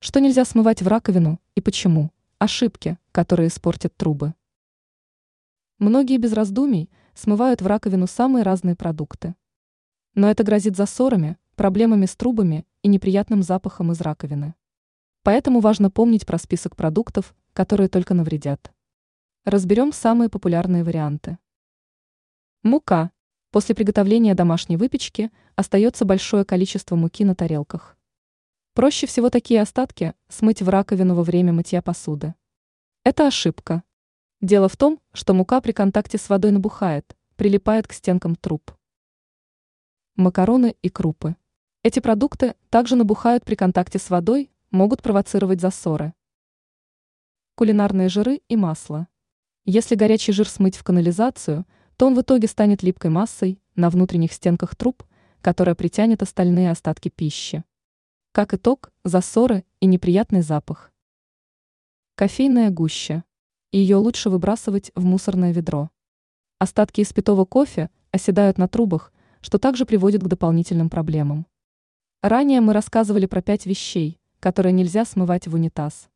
Что нельзя смывать в раковину и почему? Ошибки, которые испортят трубы. Многие без раздумий смывают в раковину самые разные продукты. Но это грозит засорами, проблемами с трубами и неприятным запахом из раковины. Поэтому важно помнить про список продуктов, которые только навредят. Разберем самые популярные варианты. Мука. После приготовления домашней выпечки остается большое количество муки на тарелках. Проще всего такие остатки смыть в раковину во время мытья посуды. Это ошибка. Дело в том, что мука при контакте с водой набухает, прилипает к стенкам труб. Макароны и крупы. Эти продукты также набухают при контакте с водой, могут провоцировать засоры. Кулинарные жиры и масло. Если горячий жир смыть в канализацию, то он в итоге станет липкой массой на внутренних стенках труб, которая притянет остальные остатки пищи. Как итог, засоры и неприятный запах. Кофейная гуща. Ее лучше выбрасывать в мусорное ведро. Остатки испитого кофе оседают на трубах, что также приводит к дополнительным проблемам. Ранее мы рассказывали про пять вещей, которые нельзя смывать в унитаз.